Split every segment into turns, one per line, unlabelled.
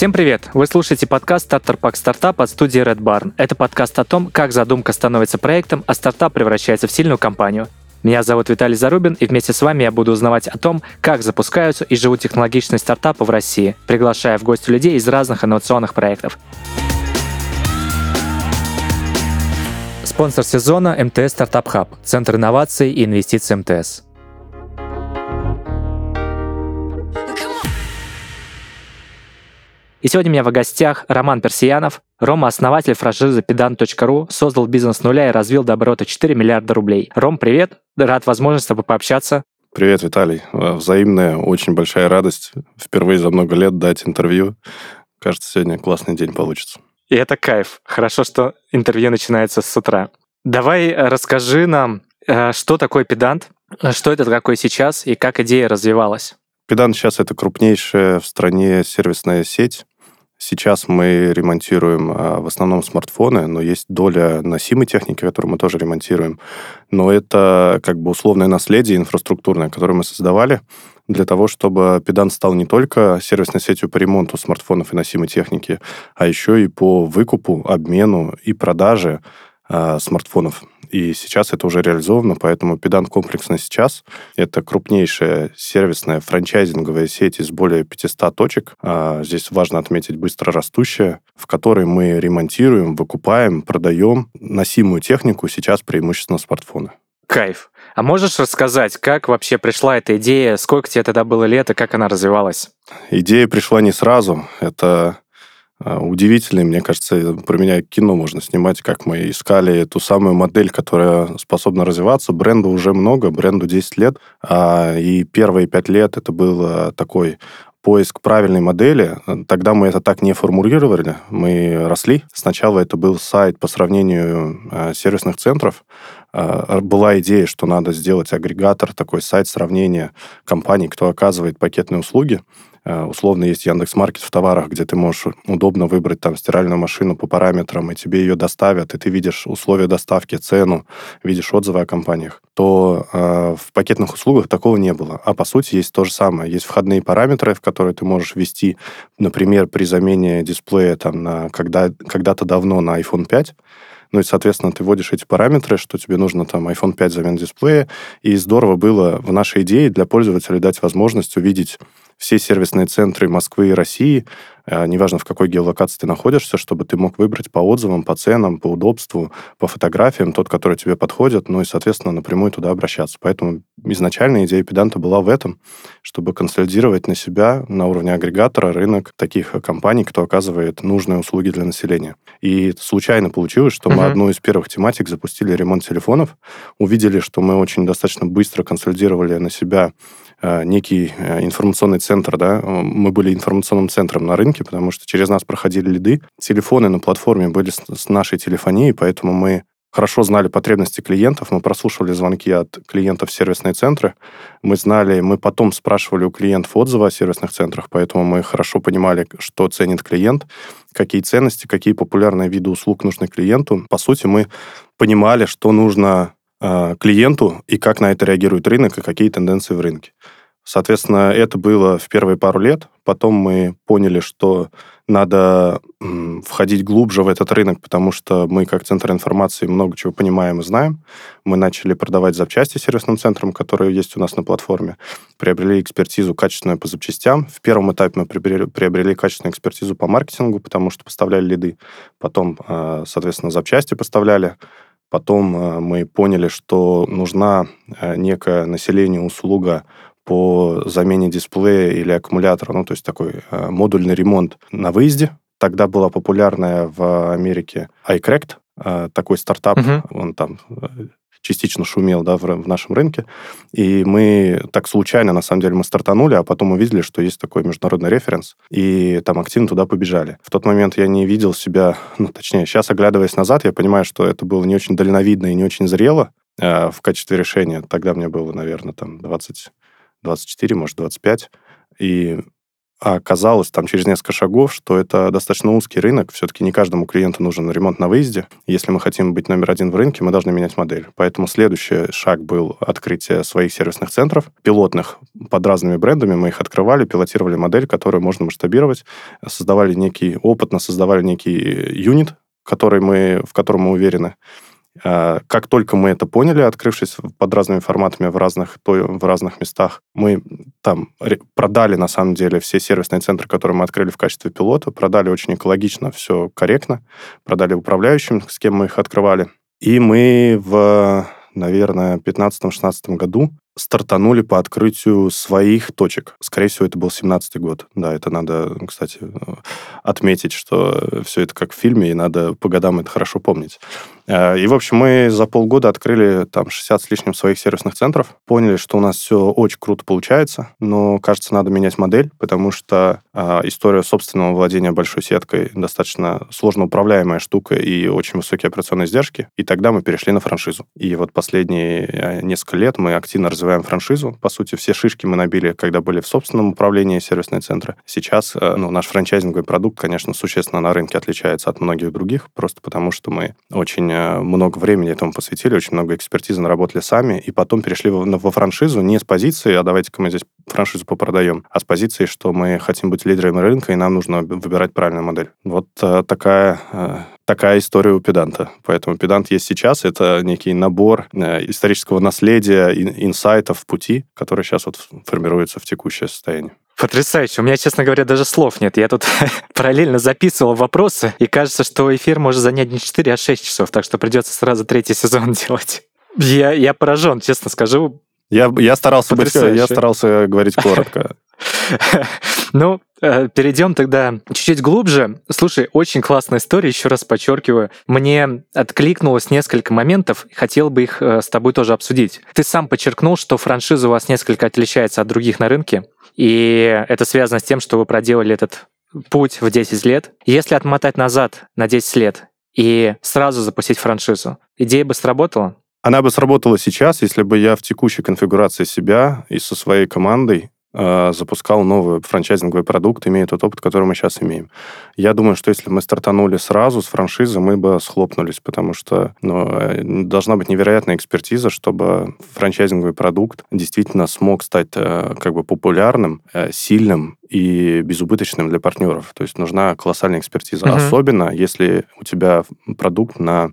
Всем привет! Вы слушаете подкаст «Стартер Пак Стартап» от студии Red Barn. Это подкаст о том, как задумка становится проектом, а стартап превращается в сильную компанию. Меня зовут Виталий Зарубин, и вместе с вами я буду узнавать о том, как запускаются и живут технологичные стартапы в России, приглашая в гости людей из разных инновационных проектов. Спонсор сезона – МТС Стартап Хаб, Центр инноваций и инвестиций МТС. И сегодня у меня в гостях Роман Персиянов. Рома – основатель франшизы pedan.ru, создал бизнес с нуля и развил до оборота 4 миллиарда рублей. Ром, привет! Рад возможности с тобой пообщаться.
Привет, Виталий. Э, взаимная, очень большая радость впервые за много лет дать интервью. Кажется, сегодня классный день получится.
И это кайф. Хорошо, что интервью начинается с утра. Давай э, расскажи нам, э, что такое педант, что это такое сейчас и как идея развивалась.
Педант сейчас это крупнейшая в стране сервисная сеть Сейчас мы ремонтируем а, в основном смартфоны, но есть доля носимой техники, которую мы тоже ремонтируем. Но это как бы условное наследие инфраструктурное, которое мы создавали для того, чтобы Педант стал не только сервисной сетью по ремонту смартфонов и носимой техники, а еще и по выкупу, обмену и продаже э, смартфонов и сейчас это уже реализовано, поэтому Педант комплексно сейчас это крупнейшая сервисная франчайзинговая сеть из более 500 точек. А, здесь важно отметить быстро растущая, в которой мы ремонтируем, выкупаем, продаем носимую технику, сейчас преимущественно смартфоны.
Кайф. А можешь рассказать, как вообще пришла эта идея, сколько тебе тогда было лет и как она развивалась?
Идея пришла не сразу. Это а, удивительный, мне кажется, про меня кино можно снимать, как мы искали ту самую модель, которая способна развиваться. Бренду уже много, бренду 10 лет, а, и первые 5 лет это был такой поиск правильной модели. Тогда мы это так не формулировали, мы росли. Сначала это был сайт по сравнению а, сервисных центров. Была идея, что надо сделать агрегатор, такой сайт сравнения компаний, кто оказывает пакетные услуги. Э, условно есть Яндекс Маркет в товарах, где ты можешь удобно выбрать там стиральную машину по параметрам, и тебе ее доставят, и ты видишь условия доставки, цену, видишь отзывы о компаниях, то э, в пакетных услугах такого не было. А по сути есть то же самое. Есть входные параметры, в которые ты можешь ввести, например, при замене дисплея там на когда, когда-то давно на iPhone 5, ну и, соответственно, ты вводишь эти параметры, что тебе нужно там iPhone 5 замена дисплея. И здорово было в нашей идее для пользователя дать возможность увидеть все сервисные центры Москвы и России, э, неважно в какой геолокации ты находишься, чтобы ты мог выбрать по отзывам, по ценам, по удобству, по фотографиям тот, который тебе подходит, ну и, соответственно, напрямую туда обращаться. Поэтому изначально идея педанта была в этом, чтобы консолидировать на себя на уровне агрегатора рынок таких компаний, кто оказывает нужные услуги для населения. И случайно получилось, что uh-huh. мы одну из первых тематик запустили ремонт телефонов, увидели, что мы очень достаточно быстро консолидировали на себя Э, некий э, информационный центр, да, мы были информационным центром на рынке, потому что через нас проходили лиды, телефоны на платформе были с нашей телефонией, поэтому мы хорошо знали потребности клиентов, мы прослушивали звонки от клиентов в сервисные центры, мы знали, мы потом спрашивали у клиентов отзывы о сервисных центрах, поэтому мы хорошо понимали, что ценит клиент, какие ценности, какие популярные виды услуг нужны клиенту. По сути, мы понимали, что нужно Э, клиенту и как на это реагирует рынок и какие тенденции в рынке. Соответственно, это было в первые пару лет. Потом мы поняли, что надо входить глубже в этот рынок, потому что мы, как Центр информации, много чего понимаем и знаем. Мы начали продавать запчасти сервисным центрам, которые есть у нас на платформе. Приобрели экспертизу качественную по запчастям. В первом этапе мы приобрели, приобрели качественную экспертизу по маркетингу, потому что поставляли лиды. Потом, э, соответственно, запчасти поставляли. Потом э, мы поняли, что нужна э, некая населению услуга по замене дисплея или аккумулятора, ну, то есть такой э, модульный ремонт на выезде. Тогда была популярная в Америке iCracked, такой стартап, uh-huh. он там частично шумел да, в, в нашем рынке. И мы так случайно, на самом деле, мы стартанули, а потом увидели, что есть такой международный референс, и там активно туда побежали. В тот момент я не видел себя, ну, точнее, сейчас, оглядываясь назад, я понимаю, что это было не очень дальновидно и не очень зрело э, в качестве решения. Тогда мне было, наверное, там 20, 24, может, 25. И а оказалось там через несколько шагов, что это достаточно узкий рынок. Все-таки не каждому клиенту нужен ремонт на выезде. Если мы хотим быть номер один в рынке, мы должны менять модель. Поэтому следующий шаг был открытие своих сервисных центров, пилотных под разными брендами. Мы их открывали, пилотировали модель, которую можно масштабировать, создавали некий, опытно создавали некий юнит, который мы, в котором мы уверены. А, как только мы это поняли, открывшись под разными форматами в разных, в разных местах, мы там продали, на самом деле, все сервисные центры, которые мы открыли в качестве пилота, продали очень экологично, все корректно, продали управляющим, с кем мы их открывали. И мы в, наверное, 15-16 году стартанули по открытию своих точек. Скорее всего, это был 17 год. Да, это надо, кстати, отметить, что все это как в фильме, и надо по годам это хорошо помнить. Э, и, в общем, мы за полгода открыли там 60 с лишним своих сервисных центров, поняли, что у нас все очень круто получается, но, кажется, надо менять модель, потому что э, история собственного владения большой сеткой достаточно сложно управляемая штука и очень высокие операционные издержки, и тогда мы перешли на франшизу. И вот последние э, несколько лет мы активно развиваем франшизу. По сути, все шишки мы набили, когда были в собственном управлении сервисные центры. Сейчас э, ну, наш франчайзинговый продукт, конечно, существенно на рынке отличается от многих других, просто потому что мы очень Э, много времени этому посвятили, очень много экспертизы наработали сами, и потом перешли во, во франшизу не с позиции, а давайте-ка мы здесь франшизу попродаем, а с позиции, что мы хотим быть лидерами рынка, и нам нужно выбирать правильную модель. Вот э, такая э, такая история у педанта. Поэтому педант есть сейчас. Это некий набор э, исторического наследия, инсайтов пути, который сейчас вот формируется в текущее состояние.
Потрясающе. У меня, честно говоря, даже слов нет. Я тут параллельно записывал вопросы, и кажется, что эфир может занять не 4, а 6 часов, так что придется сразу третий сезон делать. Я, я поражен, честно скажу.
Я, я, старался быть, я старался говорить коротко.
Ну, э, перейдем тогда чуть-чуть глубже. Слушай, очень классная история, еще раз подчеркиваю. Мне откликнулось несколько моментов, хотел бы их э, с тобой тоже обсудить. Ты сам подчеркнул, что франшиза у вас несколько отличается от других на рынке, и это связано с тем, что вы проделали этот путь в 10 лет. Если отмотать назад на 10 лет и сразу запустить франшизу, идея бы сработала?
Она бы сработала сейчас, если бы я в текущей конфигурации себя и со своей командой Э, запускал новый франчайзинговый продукт, имея тот опыт, который мы сейчас имеем. Я думаю, что если мы стартанули сразу с франшизы, мы бы схлопнулись, потому что ну, э, должна быть невероятная экспертиза, чтобы франчайзинговый продукт действительно смог стать э, как бы популярным, сильным и безубыточным для партнеров. То есть нужна колоссальная экспертиза. Угу. Особенно, если у тебя продукт на,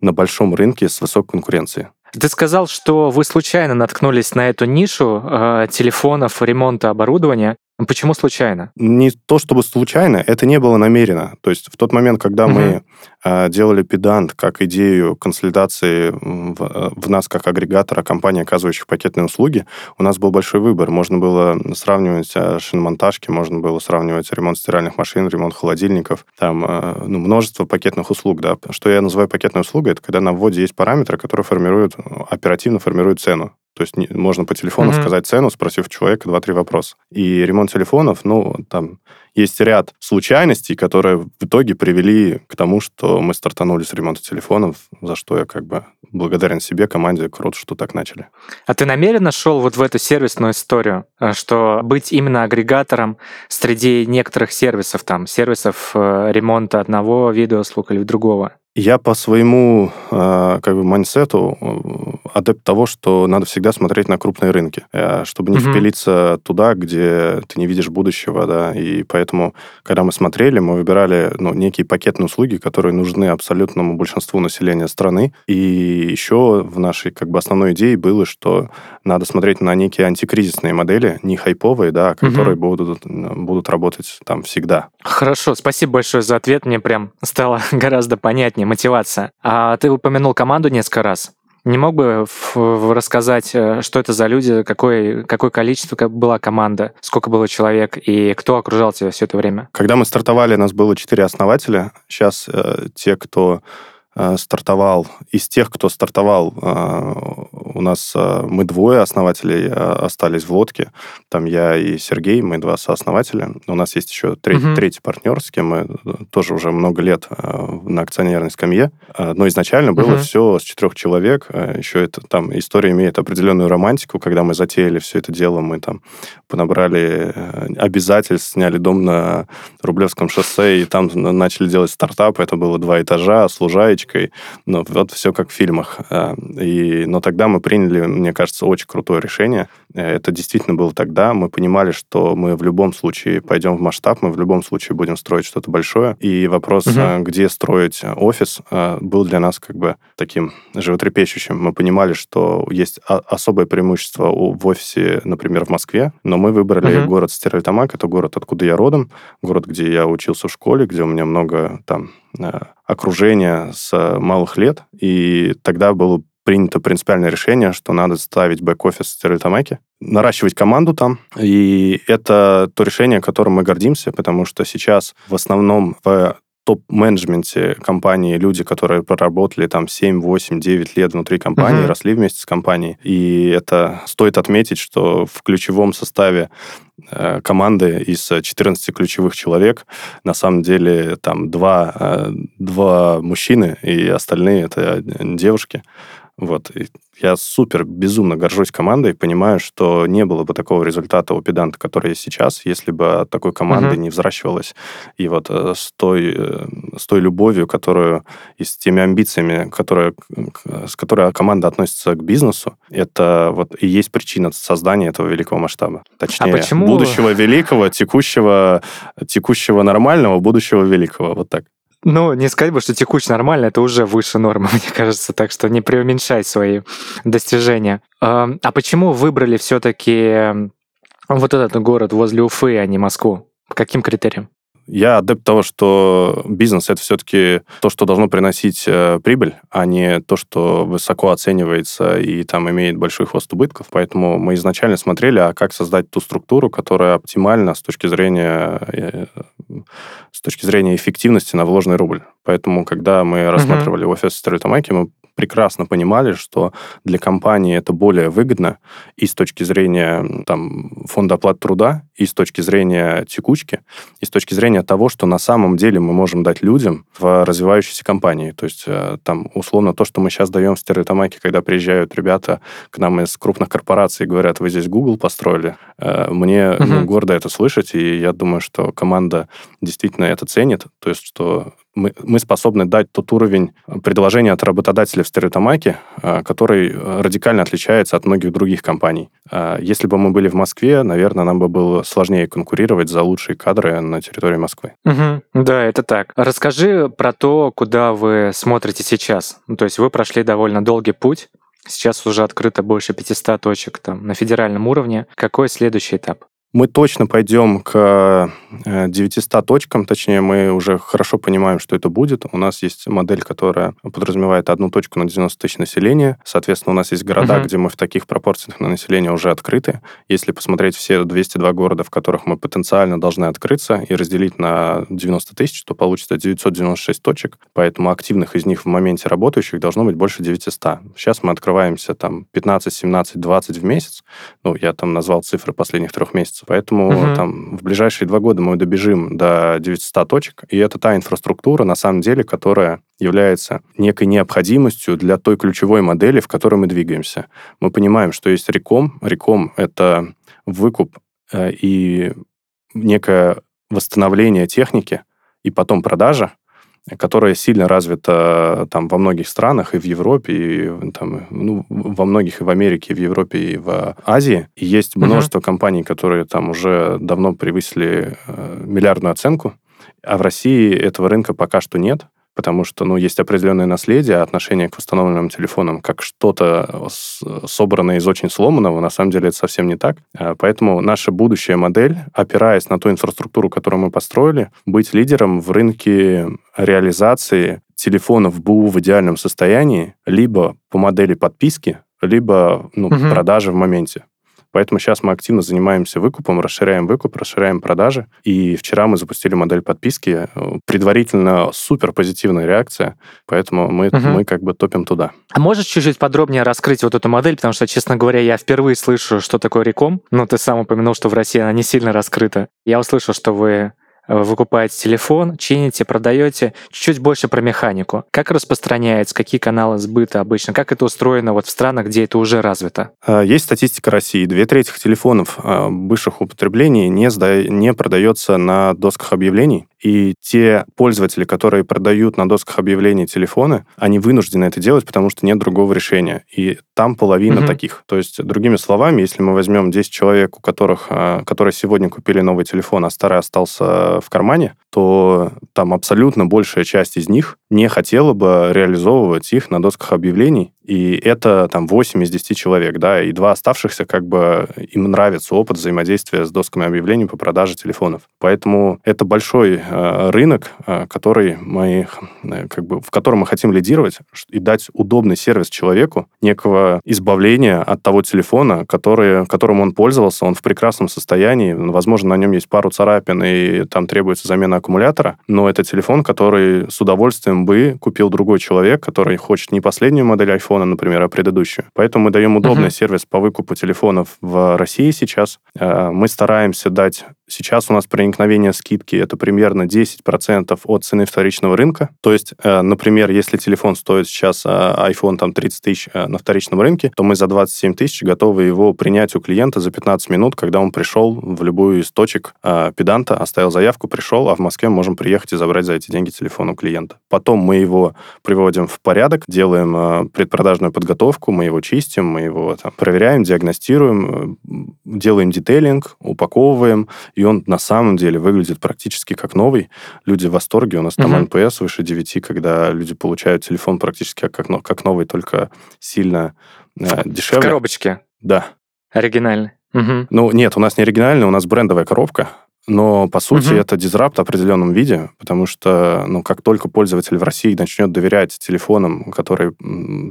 на большом рынке с высокой конкуренцией.
Ты сказал, что вы случайно наткнулись на эту нишу э, телефонов, ремонта оборудования. Почему случайно?
Не то чтобы случайно, это не было намеренно. То есть в тот момент, когда угу. мы э, делали педант как идею консолидации в, э, в нас как агрегатора компании, оказывающих пакетные услуги, у нас был большой выбор. Можно было сравнивать э, шиномонтажки, можно было сравнивать ремонт стиральных машин, ремонт холодильников, там э, ну, множество пакетных услуг. Да. Что я называю пакетной услугой, это когда на вводе есть параметры, которые формируют, оперативно формируют цену. То есть можно по телефону mm-hmm. сказать цену, спросив человека два-три вопроса. И ремонт телефонов, ну, там есть ряд случайностей, которые в итоге привели к тому, что мы стартанули с ремонта телефонов, за что я как бы благодарен себе, команде, круто, что так начали.
А ты намеренно шел вот в эту сервисную историю, э, что быть именно агрегатором среди некоторых сервисов, там, сервисов э, ремонта одного вида услуг или другого?
Я по своему э, как бы майнсету э, адепт того, что надо всегда смотреть на крупные рынки, э, чтобы не mm-hmm. впилиться туда, где ты не видишь будущего, да. И поэтому, когда мы смотрели, мы выбирали ну, некие пакетные услуги, которые нужны абсолютному большинству населения страны. И еще в нашей как бы основной идее было, что надо смотреть на некие антикризисные модели, не хайповые, да, которые mm-hmm. будут будут работать там всегда.
Хорошо, спасибо большое за ответ. Мне прям стало гораздо понятнее мотивация. А ты упомянул команду несколько раз. Не мог бы рассказать, э, что это за люди, какое, какое количество была команда, сколько было человек и кто окружал тебя все это время?
Когда мы стартовали, у нас было четыре основателя. Сейчас э, те, кто э, стартовал, из тех, кто стартовал э, у нас э, мы двое основателей остались в лодке. Там я и Сергей, мы два сооснователя. У нас есть еще третий, угу. третий партнер, с кем мы тоже уже много лет на акционерной скамье. Но изначально было угу. все с четырех человек. Еще это там история имеет определенную романтику. Когда мы затеяли все это дело, мы там понабрали обязательств, сняли дом на Рублевском шоссе, и там начали делать стартап. Это было два этажа с лужаечкой. Ну, вот все как в фильмах. А, и, но тогда мы приняли, мне кажется, очень крутое решение. Э, это действительно было тогда. Мы понимали, что мы в любом случае пойдем в масштаб, мы в любом случае будем строить что-то большое. И вопрос, угу. где строить офис, а, был для нас как бы таким животрепещущим. Мы понимали, что есть особое преимущество в офисе, например, в Москве, но мы выбрали угу. город Стерлитамак, это город, откуда я родом, город, где я учился в школе, где у меня много там э, окружения с малых лет, и тогда было принято принципиальное решение, что надо ставить бэк-офис в Стерлитамаке, наращивать команду там. И это то решение, которым мы гордимся, потому что сейчас в основном в топ-менеджменте компании люди, которые проработали там 7, 8, 9 лет внутри компании, uh-huh. росли вместе с компанией. И это стоит отметить, что в ключевом составе э, команды из 14 ключевых человек на самом деле там два, э, два мужчины, и остальные это девушки. Вот. И я супер безумно горжусь командой, понимаю, что не было бы такого результата у педанта, который есть сейчас, если бы от такой команды uh-huh. не взращивалась. И вот э, с той, э, с той любовью, которую и с теми амбициями, которые, с которой команда относится к бизнесу, это вот и есть причина создания этого великого масштаба. Точнее, а почему... будущего великого, текущего, текущего нормального, будущего великого. Вот так.
Ну, не сказать бы, что текущий нормально, это уже выше нормы, мне кажется, так что не преуменьшай свои достижения. А почему выбрали все-таки вот этот город возле Уфы, а не Москву? По каким критериям?
Я адепт того, что бизнес это все-таки то, что должно приносить э, прибыль, а не то, что высоко оценивается и там имеет большой хвост убытков. Поэтому мы изначально смотрели, а как создать ту структуру, которая оптимальна с точки зрения э, с точки зрения эффективности на вложенный рубль. Поэтому, когда мы рассматривали uh-huh. офис Стрелитомаки, мы прекрасно понимали, что для компании это более выгодно и с точки зрения там, фонда оплаты труда, и с точки зрения текучки, и с точки зрения того, что на самом деле мы можем дать людям в развивающейся компании. То есть э, там условно то, что мы сейчас даем в Стерлитамаке, когда приезжают ребята к нам из крупных корпораций и говорят, вы здесь Google построили, э, мне uh-huh. ну, гордо это слышать, и я думаю, что команда действительно это ценит. То есть что мы, мы способны дать тот уровень предложения от работодателя в Стереотомаке, а, который э, радикально отличается от многих других компаний. Если бы мы были в Москве, наверное, нам бы было сложнее конкурировать за лучшие кадры на территории Москвы.
Угу, да, это так. Расскажи про то, куда вы смотрите сейчас. Ну, то есть вы прошли довольно долгий путь, Сейчас уже открыто больше 500 точек там, на федеральном уровне. Какой следующий этап?
Мы точно пойдем к 900 э, точкам, точнее, мы уже хорошо понимаем, что это будет. У нас есть модель, которая подразумевает одну точку на 90 тысяч населения. Соответственно, у нас есть города, угу. где мы в таких пропорциях на население уже открыты. Если посмотреть все 202 города, в которых мы потенциально должны открыться, и разделить на 90 тысяч, то получится 996 точек. Поэтому активных из них в моменте работающих должно быть больше 900. Сейчас мы открываемся там 15, 17, 20 в месяц. Ну, я там назвал цифры последних трех месяцев. Поэтому угу. там в ближайшие два года мы добежим до 900 точек, и это та инфраструктура, на самом деле, которая является некой необходимостью для той ключевой модели, в которой мы двигаемся. Мы понимаем, что есть реком. Реком — это выкуп э, и некое восстановление техники, и потом продажа, которая сильно развита там во многих странах, и в Европе, и там, ну, во многих и в Америке, и в Европе, и в Азии. И есть множество uh-huh. компаний, которые там уже давно превысили э, миллиардную оценку, а в России этого рынка пока что нет потому что, ну, есть определенное наследие, отношение к восстановленным телефонам как что-то собранное из очень сломанного, на самом деле это совсем не так. А, поэтому наша будущая модель, опираясь на ту инфраструктуру, которую мы построили, быть лидером в рынке реализации телефонов БУ в идеальном состоянии, либо по модели подписки, либо ну, угу. продажи в моменте. Поэтому сейчас мы активно занимаемся выкупом, расширяем выкуп, расширяем продажи. И вчера мы запустили модель подписки. Предварительно супер позитивная реакция, поэтому мы, угу. мы как бы топим туда.
А можешь чуть-чуть подробнее раскрыть вот эту модель? Потому что, честно говоря, я впервые слышу, что такое реком. Ну, ты сам упомянул, что в России она не сильно раскрыта. Я услышал, что вы Э, вы покупаете телефон, чините, продаете. Чуть-чуть больше про механику. Как распространяется, какие каналы сбыта обычно, как это устроено вот в странах, где это уже развито?
А, есть статистика России. Две трети телефонов а, высших употреблений не, сда... не продается на досках объявлений. И те пользователи, которые продают на досках объявлений телефоны, они вынуждены это делать, потому что нет другого решения. И там половина угу. таких. То есть, другими словами, если мы возьмем 10 человек, у которых, которые сегодня купили новый телефон, а старый остался в кармане, то там абсолютно большая часть из них не хотела бы реализовывать их на досках объявлений, и это там 8 из 10 человек, да, и два оставшихся как бы им нравится опыт взаимодействия с досками объявлений по продаже телефонов. Поэтому это большой э, рынок, э, который мы, э, как бы, в котором мы хотим лидировать и дать удобный сервис человеку, некого избавления от того телефона, который, которым он пользовался, он в прекрасном состоянии, возможно, на нем есть пару царапин и там требуется замена аккумулятора, но это телефон, который с удовольствием бы купил другой человек, который хочет не последнюю модель iPhone, телефона, например, а предыдущую. Поэтому мы даем удобный uh-huh. сервис по выкупу телефонов в России сейчас. Э, мы стараемся дать... Сейчас у нас проникновение скидки это примерно 10% от цены вторичного рынка. То есть, э, например, если телефон стоит сейчас э, iPhone там 30 тысяч на вторичном рынке, то мы за 27 тысяч готовы его принять у клиента за 15 минут, когда он пришел в любую из точек педанта, оставил заявку, пришел, а в Москве можем приехать и забрать за эти деньги телефон у клиента. Потом мы его приводим в порядок, делаем предпродажу продажную подготовку, мы его чистим, мы его там, проверяем, диагностируем, э, делаем детейлинг, упаковываем, и он на самом деле выглядит практически как новый. Люди в восторге, у нас там uh-huh. NPS выше 9, когда люди получают телефон практически как, как новый, только сильно э, дешевле.
В коробочке?
Да.
Оригинальный?
Угу. Ну, нет, у нас не оригинальный, у нас брендовая коробка. Но, по сути, угу. это дизрапт в определенном виде, потому что, ну, как только пользователь в России начнет доверять телефонам, которые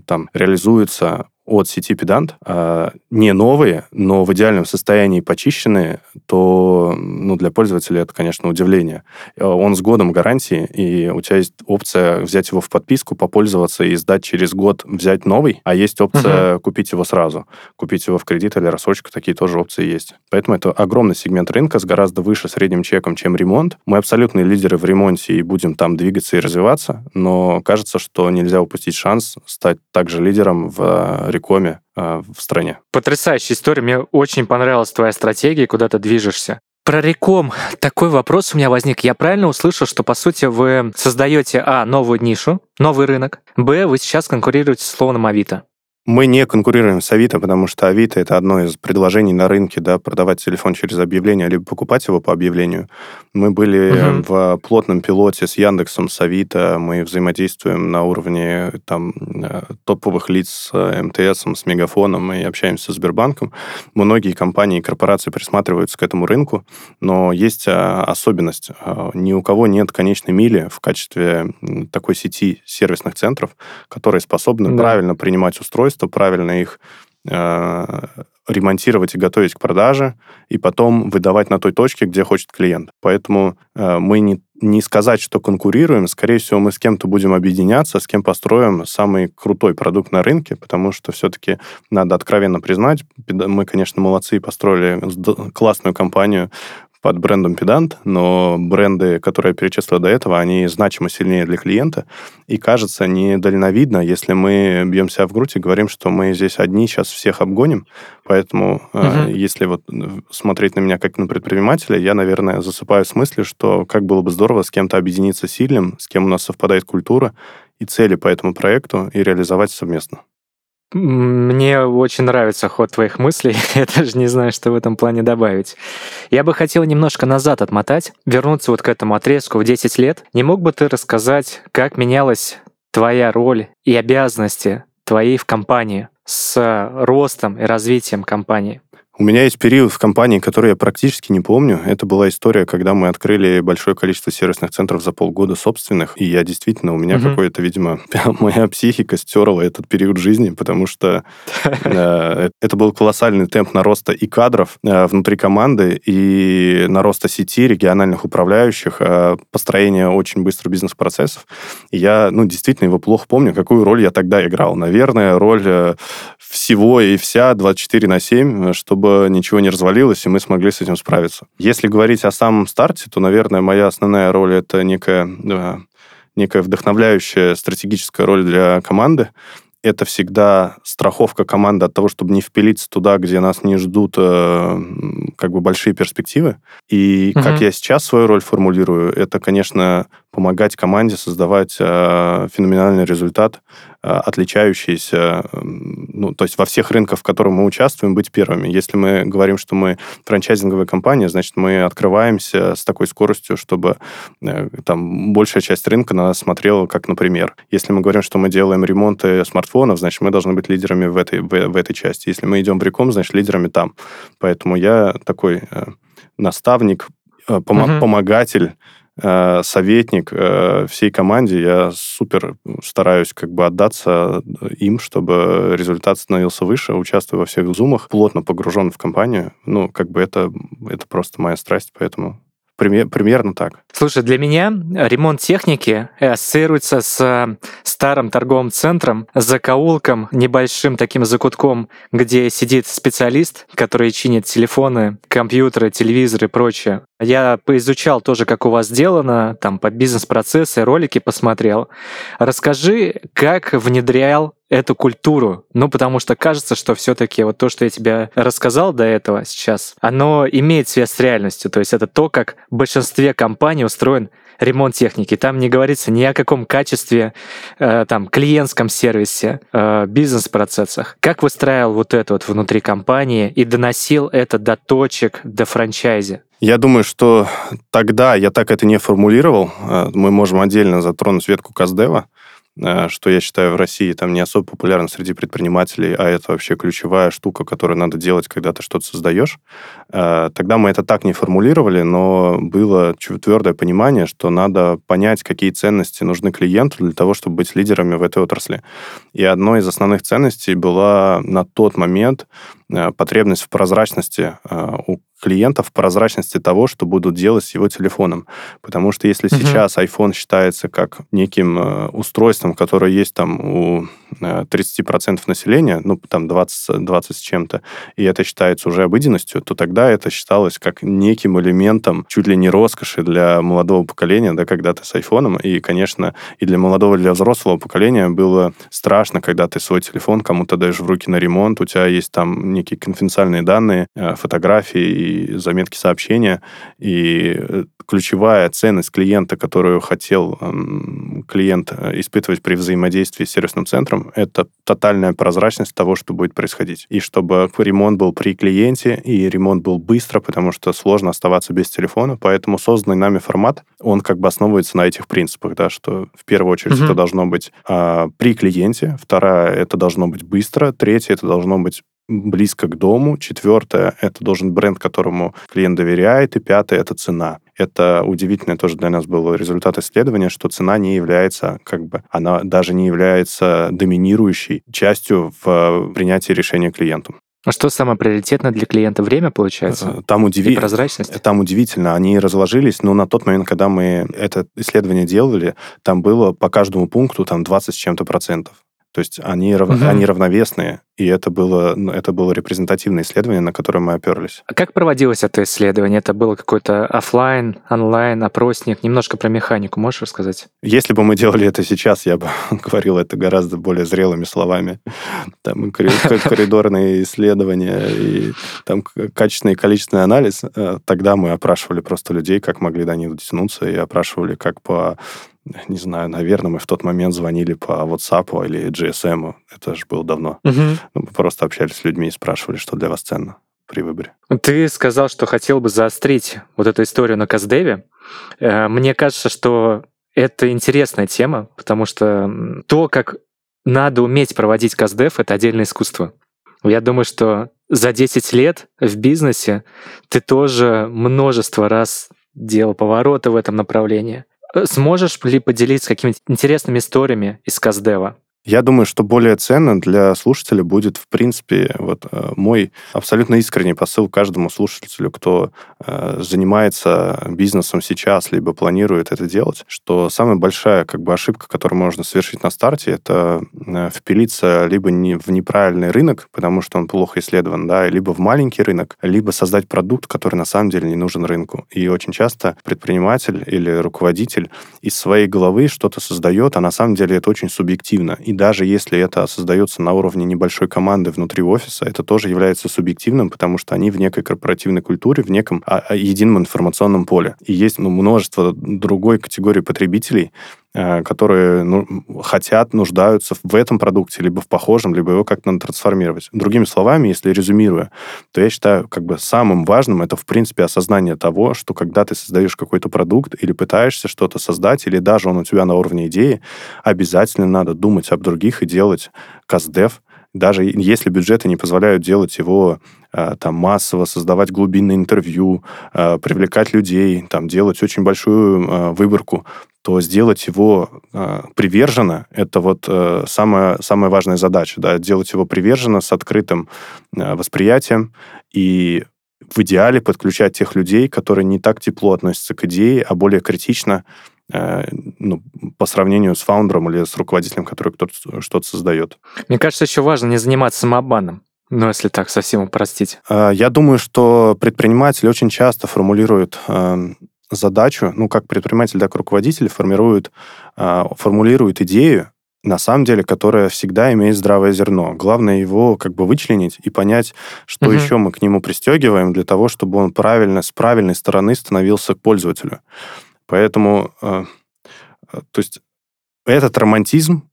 там реализуются от сети Pedant, а, не новые, но в идеальном состоянии почищенные, то ну, для пользователя это, конечно, удивление. Он с годом гарантии, и у тебя есть опция взять его в подписку, попользоваться и сдать через год, взять новый, а есть опция uh-huh. купить его сразу, купить его в кредит или рассрочку, такие тоже опции есть. Поэтому это огромный сегмент рынка с гораздо выше средним чеком, чем ремонт. Мы абсолютные лидеры в ремонте и будем там двигаться и развиваться, но кажется, что нельзя упустить шанс стать также лидером в Рекоме э, в стране.
Потрясающая история. Мне очень понравилась твоя стратегия, куда ты движешься. Про реком такой вопрос у меня возник. Я правильно услышал, что, по сути, вы создаете, а, новую нишу, новый рынок, б, вы сейчас конкурируете с словом Авито.
Мы не конкурируем с Авито, потому что Авито — это одно из предложений на рынке, да, продавать телефон через объявление, либо покупать его по объявлению. Мы были угу. в плотном пилоте с Яндексом, с Авито, мы взаимодействуем на уровне там э, топовых лиц с э, МТС, с Мегафоном, мы общаемся с Сбербанком. Многие компании и корпорации присматриваются к этому рынку, но есть а, особенность. Ни у кого нет конечной мили в качестве такой сети сервисных центров, которые способны да. правильно принимать устройства, устройства, правильно их э, ремонтировать и готовить к продаже, и потом выдавать на той точке, где хочет клиент. Поэтому э, мы не, не сказать, что конкурируем, скорее всего, мы с кем-то будем объединяться, с кем построим самый крутой продукт на рынке, потому что все-таки надо откровенно признать, мы, конечно, молодцы и построили классную компанию, под брендом Pedant, но бренды, которые я перечислил до этого, они значимо сильнее для клиента. И кажется недальновидно, если мы бьем себя в грудь и говорим, что мы здесь одни сейчас всех обгоним. Поэтому, угу. э, если вот смотреть на меня как на предпринимателя, я, наверное, засыпаю с мыслью, что как было бы здорово с кем-то объединиться сильным, с кем у нас совпадает культура и цели по этому проекту и реализовать совместно.
Мне очень нравится ход твоих мыслей. Я даже не знаю, что в этом плане добавить. Я бы хотел немножко назад отмотать, вернуться вот к этому отрезку в 10 лет. Не мог бы ты рассказать, как менялась твоя роль и обязанности твоей в компании с ростом и развитием компании?
У меня есть период в компании, который я практически не помню. Это была история, когда мы открыли большое количество сервисных центров за полгода собственных, и я действительно, у меня угу. какое-то, видимо, моя психика стерла этот период жизни, потому что э, это был колоссальный темп нароста и кадров э, внутри команды, и нароста сети, региональных управляющих, э, построения очень быстро бизнес-процессов. И я, ну, действительно его плохо помню, какую роль я тогда играл. Наверное, роль всего и вся 24 на 7, чтобы ничего не развалилось, и мы смогли с этим справиться. Если говорить о самом старте, то, наверное, моя основная роль — это некая, да, некая вдохновляющая стратегическая роль для команды, это всегда страховка команды от того, чтобы не впилиться туда, где нас не ждут э, как бы большие перспективы. И угу. как я сейчас свою роль формулирую, это, конечно, помогать команде создавать э, феноменальный результат, э, отличающийся, э, ну, то есть во всех рынках, в которых мы участвуем, быть первыми. Если мы говорим, что мы франчайзинговая компания, значит, мы открываемся с такой скоростью, чтобы э, там большая часть рынка на нас смотрела как, например. Если мы говорим, что мы делаем ремонты смартфонов, значит, мы должны быть лидерами в этой, в, в этой части. Если мы идем в реком, значит, лидерами там. Поэтому я такой э, наставник, э, пом- угу. помогатель, советник э, всей команде. Я супер стараюсь как бы отдаться им, чтобы результат становился выше. Участвую во всех зумах, плотно погружен в компанию. Ну, как бы это, это просто моя страсть, поэтому Пример, примерно так.
Слушай, для меня ремонт техники ассоциируется с старым торговым центром, закоулком, небольшим таким закутком, где сидит специалист, который чинит телефоны, компьютеры, телевизоры и прочее. Я поизучал тоже, как у вас сделано, там под бизнес-процессы, ролики посмотрел. Расскажи, как внедрял эту культуру. Ну, потому что кажется, что все-таки вот то, что я тебе рассказал до этого сейчас, оно имеет связь с реальностью. То есть это то, как в большинстве компаний устроен ремонт техники. Там не говорится ни о каком качестве, э, там, клиентском сервисе, э, бизнес-процессах. Как выстраивал вот это вот внутри компании и доносил это до точек, до франчайзи?
Я думаю, что тогда я так это не формулировал. Э, мы можем отдельно затронуть ветку Каздева. Э, что я считаю в России там не особо популярно среди предпринимателей, а это вообще ключевая штука, которую надо делать, когда ты что-то создаешь. Э, тогда мы это так не формулировали, но было твердое понимание, что надо понять, какие ценности нужны клиенту для того, чтобы быть лидерами в этой отрасли. И одной из основных ценностей была на тот момент потребность в прозрачности у клиентов прозрачности того, что будут делать с его телефоном. Потому что если uh-huh. сейчас iPhone считается как неким э, устройством, которое есть там у 30% населения, ну, там 20, 20 с чем-то, и это считается уже обыденностью, то тогда это считалось как неким элементом чуть ли не роскоши для молодого поколения, да, когда ты с айфоном, и, конечно, и для молодого, и для взрослого поколения было страшно, когда ты свой телефон кому-то даешь в руки на ремонт, у тебя есть там некие конфиденциальные данные, э, фотографии заметки сообщения, и э, ключевая ценность клиента, которую хотел клиент э, испытывать при взаимодействии с сервисным центром, это тотальная прозрачность того, что будет происходить. И чтобы ремонт был при клиенте, и ремонт был быстро, потому что сложно оставаться без телефона, поэтому созданный нами формат, он как бы основывается на этих принципах, да, что в первую очередь mm-hmm. это должно быть а, при клиенте, вторая это должно быть быстро, третье это должно быть близко к дому. Четвертое — это должен бренд, которому клиент доверяет. И пятое — это цена. Это удивительное тоже для нас был результат исследования, что цена не является, как бы, она даже не является доминирующей частью в принятии решения клиенту.
А что самое приоритетное для клиента? Время, получается?
Э, там, удиви...
прозрачность?
Там удивительно. Они разложились, но на тот момент, когда мы это исследование делали, там было по каждому пункту там 20 с чем-то процентов. То есть они, рав... угу. они равновесные, и это было, ну, это было репрезентативное исследование, на которое мы оперлись.
А как проводилось это исследование? Это было какой-то офлайн, онлайн, опросник? Немножко про механику можешь рассказать?
Если бы мы делали это сейчас, я бы говорил это гораздо более зрелыми словами. Там коридорные исследования и там качественный и количественный анализ. Э, тогда мы опрашивали просто людей, как могли до них дотянуться, и опрашивали как по не знаю, наверное, мы в тот момент звонили по WhatsApp или GSM. Это же было давно. Угу. Мы просто общались с людьми и спрашивали, что для вас ценно при выборе.
Ты сказал, что хотел бы заострить вот эту историю на Каздеве. Э, мне кажется, что это интересная тема, потому что то, как надо уметь проводить Каздев, это отдельное искусство. Я думаю, что за 10 лет в бизнесе ты тоже множество раз делал повороты в этом направлении. Э, сможешь ли поделиться какими-то интересными историями из Каздева?
Я думаю, что более ценно для слушателя будет, в принципе, вот э, мой абсолютно искренний посыл каждому слушателю, кто э, занимается бизнесом сейчас, либо планирует это делать, что самая большая как бы ошибка, которую можно совершить на старте, это э, впилиться либо не в неправильный рынок, потому что он плохо исследован, да, либо в маленький рынок, либо создать продукт, который на самом деле не нужен рынку. И очень часто предприниматель или руководитель из своей головы что-то создает, а на самом деле это очень субъективно. И даже если это создается на уровне небольшой команды внутри офиса, это тоже является субъективным, потому что они в некой корпоративной культуре, в неком а, а, едином информационном поле. И есть ну, множество другой категории потребителей, которые ну, хотят, нуждаются в этом продукте, либо в похожем, либо его как-то надо трансформировать. Другими словами, если резюмируя, то я считаю, как бы самым важным это, в принципе, осознание того, что когда ты создаешь какой-то продукт или пытаешься что-то создать, или даже он у тебя на уровне идеи, обязательно надо думать об других и делать каздев, даже если бюджеты не позволяют делать его э, там массово, создавать глубинное интервью, э, привлекать людей, там делать очень большую выборку, то сделать его приверженно — это вот э, самая, самая важная задача, да, делать его приверженно с открытым восприятием и в идеале подключать тех людей, которые не так тепло относятся к идее, а более критично ну, по сравнению с фаундером или с руководителем, который кто-то что-то создает.
Мне кажется, еще важно не заниматься самообманом. Ну, если так совсем упростить.
Э, я думаю, что предприниматели очень часто формулируют э, задачу, ну, как предприниматель, так и руководитель формирует, э, формулирует идею, на самом деле, которая всегда имеет здравое зерно. Главное его как бы вычленить и понять, что угу. еще мы к нему пристегиваем для того, чтобы он правильно, с правильной стороны становился к пользователю. Поэтому, э, то есть, этот романтизм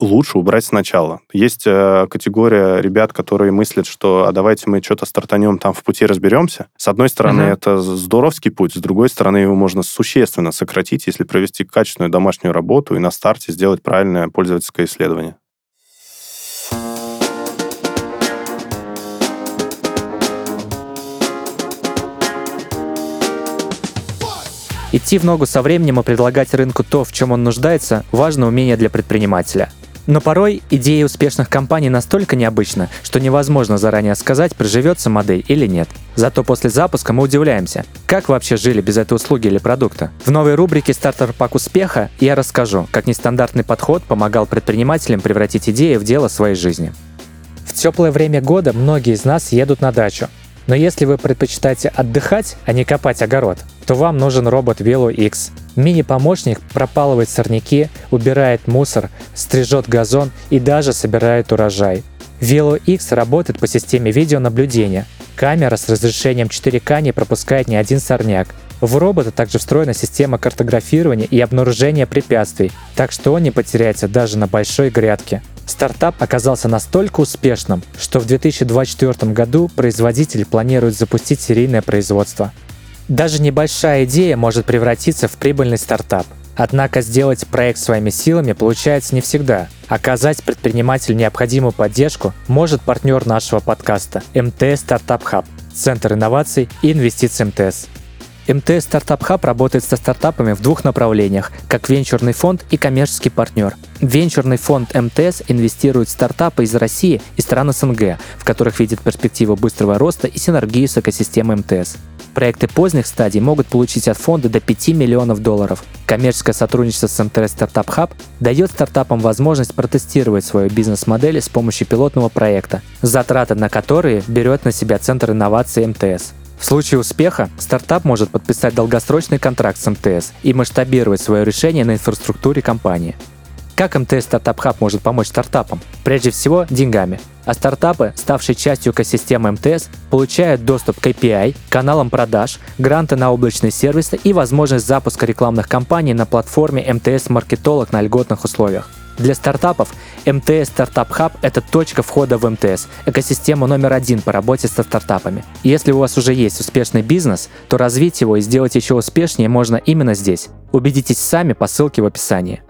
лучше убрать сначала. Есть э, категория ребят, которые мыслят, что а давайте мы что-то стартанем, там в пути разберемся. С одной стороны, uh-huh. это здоровский путь, с другой стороны, его можно существенно сократить, если провести качественную домашнюю работу и на старте сделать правильное пользовательское исследование.
Идти в ногу со временем и предлагать рынку то, в чем он нуждается, важно умение для предпринимателя – но порой идея успешных компаний настолько необычна, что невозможно заранее сказать, приживется модель или нет. Зато после запуска мы удивляемся, как вообще жили без этой услуги или продукта. В новой рубрике «Стартер пак успеха» я расскажу, как нестандартный подход помогал предпринимателям превратить идеи в дело своей жизни. В теплое время года многие из нас едут на дачу, но если вы предпочитаете отдыхать, а не копать огород, то вам нужен робот Velo X. Мини-помощник пропалывает сорняки, убирает мусор, стрижет газон и даже собирает урожай. Velo X работает по системе видеонаблюдения. Камера с разрешением 4К не пропускает ни один сорняк. В робота также встроена система картографирования и обнаружения препятствий, так что он не потеряется даже на большой грядке. Стартап оказался настолько успешным, что в 2024 году производитель планирует запустить серийное производство. Даже небольшая идея может превратиться в прибыльный стартап. Однако сделать проект своими силами получается не всегда. Оказать предпринимателю необходимую поддержку может партнер нашего подкаста МТС StartUp Hub, Центр инноваций и инвестиций МТС. МТС StartUp Hub работает со стартапами в двух направлениях, как венчурный фонд и коммерческий партнер. Венчурный фонд МТС инвестирует в стартапы из России и стран СНГ, в которых видит перспективу быстрого роста и синергию с экосистемой МТС. Проекты поздних стадий могут получить от фонда до 5 миллионов долларов. Коммерческое сотрудничество с МТС StartUp Hub дает стартапам возможность протестировать свою бизнес-модель с помощью пилотного проекта, затраты на которые берет на себя Центр инноваций МТС. В случае успеха стартап может подписать долгосрочный контракт с МТС и масштабировать свое решение на инфраструктуре компании. Как МТС StartUp Hub может помочь стартапам? Прежде всего, деньгами. А стартапы, ставшие частью экосистемы МТС, получают доступ к API, каналам продаж, гранты на облачные сервисы и возможность запуска рекламных кампаний на платформе МТС Маркетолог на льготных условиях. Для стартапов МТС Стартап Хаб – это точка входа в МТС, экосистема номер один по работе со стартапами. Если у вас уже есть успешный бизнес, то развить его и сделать еще успешнее можно именно здесь. Убедитесь сами по ссылке в описании.